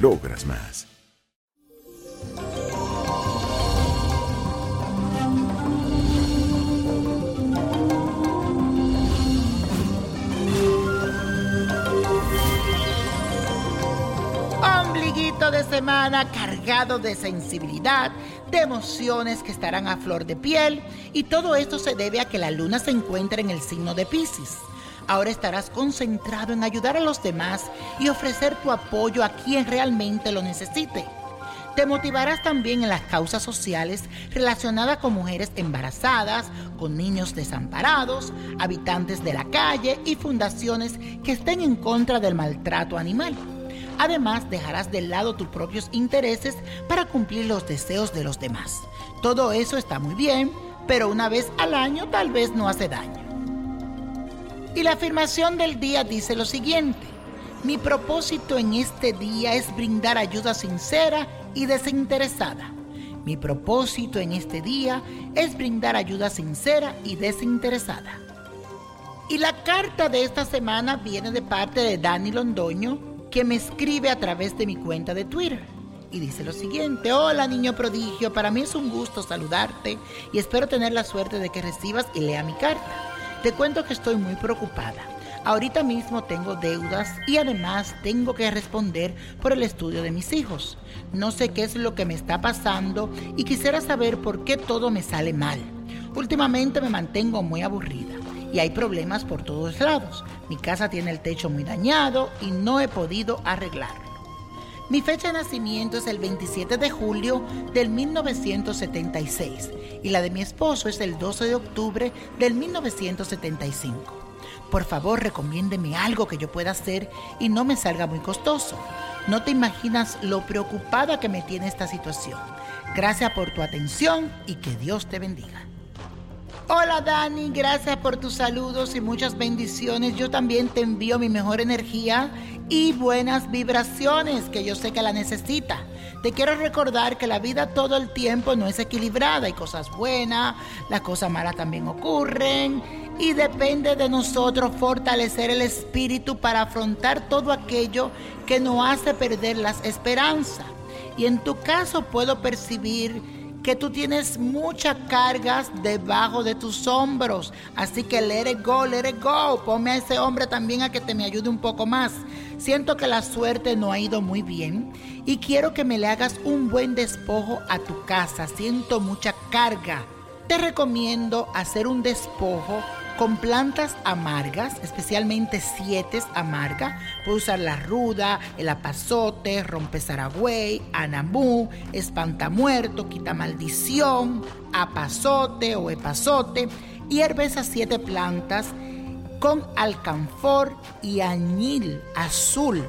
logras más. Ombliguito de semana cargado de sensibilidad, de emociones que estarán a flor de piel y todo esto se debe a que la luna se encuentra en el signo de Pisces. Ahora estarás concentrado en ayudar a los demás y ofrecer tu apoyo a quien realmente lo necesite. Te motivarás también en las causas sociales relacionadas con mujeres embarazadas, con niños desamparados, habitantes de la calle y fundaciones que estén en contra del maltrato animal. Además, dejarás de lado tus propios intereses para cumplir los deseos de los demás. Todo eso está muy bien, pero una vez al año tal vez no hace daño. Y la afirmación del día dice lo siguiente. Mi propósito en este día es brindar ayuda sincera y desinteresada. Mi propósito en este día es brindar ayuda sincera y desinteresada. Y la carta de esta semana viene de parte de Dani Londoño, que me escribe a través de mi cuenta de Twitter. Y dice lo siguiente, hola niño prodigio, para mí es un gusto saludarte y espero tener la suerte de que recibas y lea mi carta. Te cuento que estoy muy preocupada. Ahorita mismo tengo deudas y además tengo que responder por el estudio de mis hijos. No sé qué es lo que me está pasando y quisiera saber por qué todo me sale mal. Últimamente me mantengo muy aburrida y hay problemas por todos lados. Mi casa tiene el techo muy dañado y no he podido arreglarlo. Mi fecha de nacimiento es el 27 de julio del 1976 y la de mi esposo es el 12 de octubre del 1975. Por favor, recomiéndeme algo que yo pueda hacer y no me salga muy costoso. No te imaginas lo preocupada que me tiene esta situación. Gracias por tu atención y que Dios te bendiga. Hola Dani, gracias por tus saludos y muchas bendiciones. Yo también te envío mi mejor energía y buenas vibraciones que yo sé que la necesita. Te quiero recordar que la vida todo el tiempo no es equilibrada. Hay cosas buenas, las cosas malas también ocurren. Y depende de nosotros fortalecer el espíritu para afrontar todo aquello que nos hace perder las esperanzas. Y en tu caso puedo percibir que tú tienes muchas cargas debajo de tus hombros. Así que let it go, let it go. Ponme a ese hombre también a que te me ayude un poco más. Siento que la suerte no ha ido muy bien y quiero que me le hagas un buen despojo a tu casa. Siento mucha carga. Te recomiendo hacer un despojo con plantas amargas, especialmente siete amarga. Puedes usar la ruda, el apazote, rompezaragüey, anamú, espantamuerto, quita maldición, apazote o epazote. Hierve esas siete plantas con alcanfor y añil azul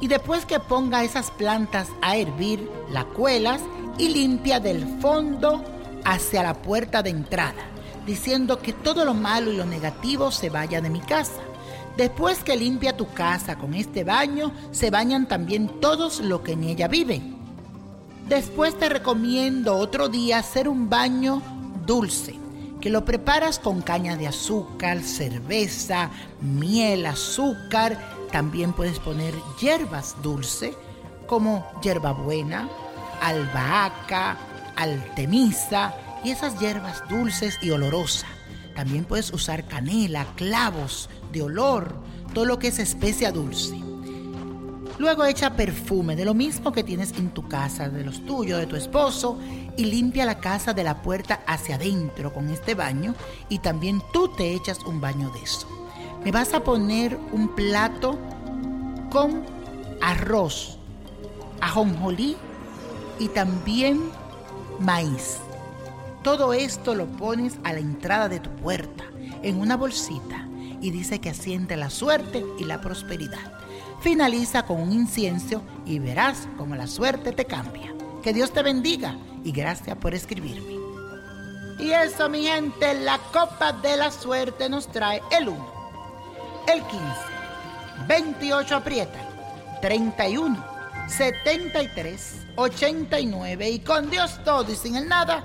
Y después que ponga esas plantas a hervir, la cuelas y limpia del fondo hacia la puerta de entrada, diciendo que todo lo malo y lo negativo se vaya de mi casa. Después que limpia tu casa con este baño, se bañan también todos los que en ella viven. Después te recomiendo otro día hacer un baño dulce, que lo preparas con caña de azúcar, cerveza, miel, azúcar. También puedes poner hierbas dulces como hierbabuena, albahaca, altemisa y esas hierbas dulces y olorosas. También puedes usar canela, clavos de olor, todo lo que es especia dulce. Luego echa perfume de lo mismo que tienes en tu casa, de los tuyos, de tu esposo, y limpia la casa de la puerta hacia adentro con este baño y también tú te echas un baño de eso. Me vas a poner un plato con arroz, ajonjolí y también maíz. Todo esto lo pones a la entrada de tu puerta en una bolsita y dice que asiente la suerte y la prosperidad. Finaliza con un incienso y verás cómo la suerte te cambia. Que Dios te bendiga y gracias por escribirme. Y eso, mi gente, la copa de la suerte nos trae el 1, el 15, 28 aprieta, 31, 73, 89 y con Dios todo y sin el nada